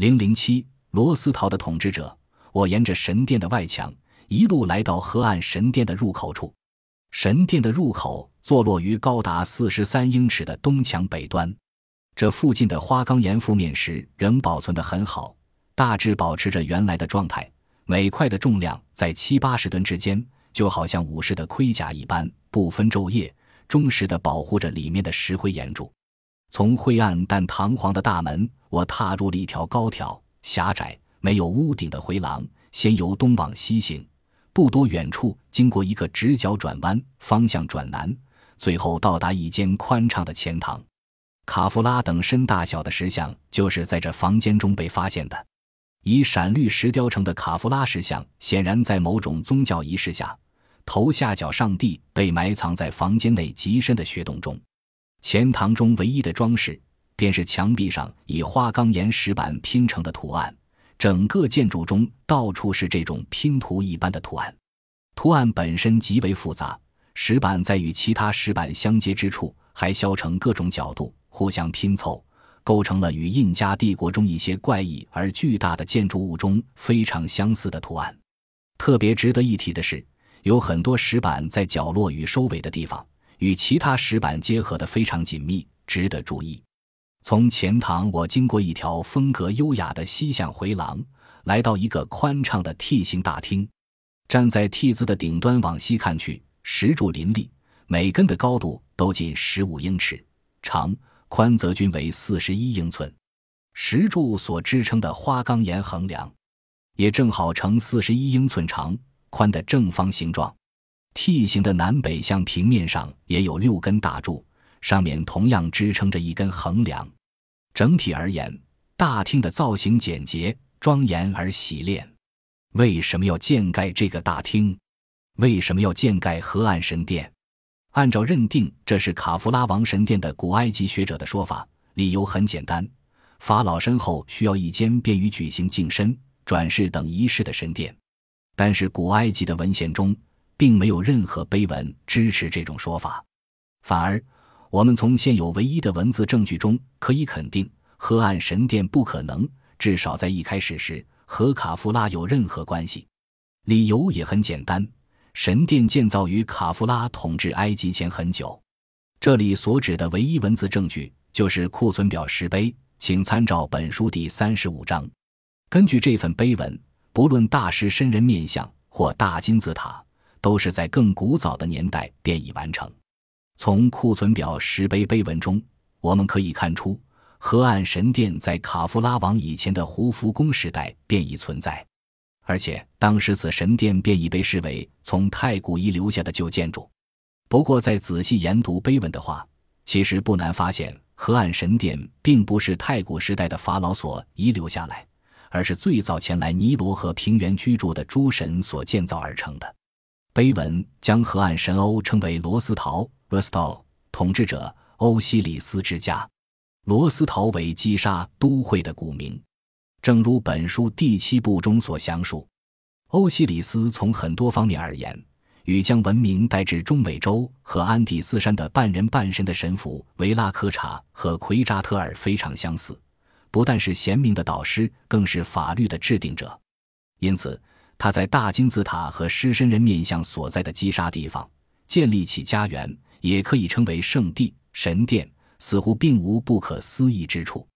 零零七，罗斯陶的统治者。我沿着神殿的外墙一路来到河岸神殿的入口处。神殿的入口坐落于高达四十三英尺的东墙北端。这附近的花岗岩覆面石仍保存得很好，大致保持着原来的状态。每块的重量在七八十吨之间，就好像武士的盔甲一般，不分昼夜，忠实地保护着里面的石灰岩柱。从灰暗但堂皇的大门，我踏入了一条高挑、狭窄、没有屋顶的回廊，先由东往西行，不多远处经过一个直角转弯，方向转南，最后到达一间宽敞的前堂。卡夫拉等身大小的石像就是在这房间中被发现的。以闪绿石雕成的卡夫拉石像，显然在某种宗教仪式下，头下脚上帝被埋藏在房间内极深的穴洞中。前堂中唯一的装饰，便是墙壁上以花岗岩石板拼成的图案。整个建筑中到处是这种拼图一般的图案，图案本身极为复杂。石板在与其他石板相接之处，还削成各种角度，互相拼凑，构成了与印加帝国中一些怪异而巨大的建筑物中非常相似的图案。特别值得一提的是，有很多石板在角落与收尾的地方。与其他石板结合得非常紧密，值得注意。从前堂，我经过一条风格优雅的西向回廊，来到一个宽敞的 T 形大厅。站在 T 字的顶端往西看去，石柱林立，每根的高度都近十五英尺，长宽则均为四十一英寸。石柱所支撑的花岗岩横梁，也正好呈四十一英寸长宽的正方形状。T 形的南北向平面上也有六根大柱，上面同样支撑着一根横梁。整体而言，大厅的造型简洁、庄严而洗练。为什么要建盖这个大厅？为什么要建盖河岸神殿？按照认定这是卡夫拉王神殿的古埃及学者的说法，理由很简单：法老身后需要一间便于举行净身、转世等仪式的神殿。但是古埃及的文献中，并没有任何碑文支持这种说法，反而，我们从现有唯一的文字证据中可以肯定，河岸神殿不可能，至少在一开始时和卡夫拉有任何关系。理由也很简单，神殿建造于卡夫拉统治埃及前很久。这里所指的唯一文字证据就是库存表石碑，请参照本书第三十五章。根据这份碑文，不论大师身人面像或大金字塔。都是在更古早的年代便已完成。从库存表石碑碑文中，我们可以看出，河岸神殿在卡夫拉王以前的胡夫宫时代便已存在，而且当时此神殿便已被视为从太古遗留下的旧建筑。不过，在仔细研读碑文的话，其实不难发现，河岸神殿并不是太古时代的法老所遗留下来，而是最早前来尼罗河平原居住的诸神所建造而成的。碑文将河岸神欧称为罗斯陶 （Rostov），统治者欧西里斯之家。罗斯陶为击杀都会的古名。正如本书第七部中所详述，欧西里斯从很多方面而言，与将文明带至中美洲和安第斯山的半人半神的神父维拉科查和奎扎特尔非常相似。不但是贤明的导师，更是法律的制定者。因此。他在大金字塔和狮身人面像所在的击杀地方建立起家园，也可以称为圣地、神殿，似乎并无不可思议之处。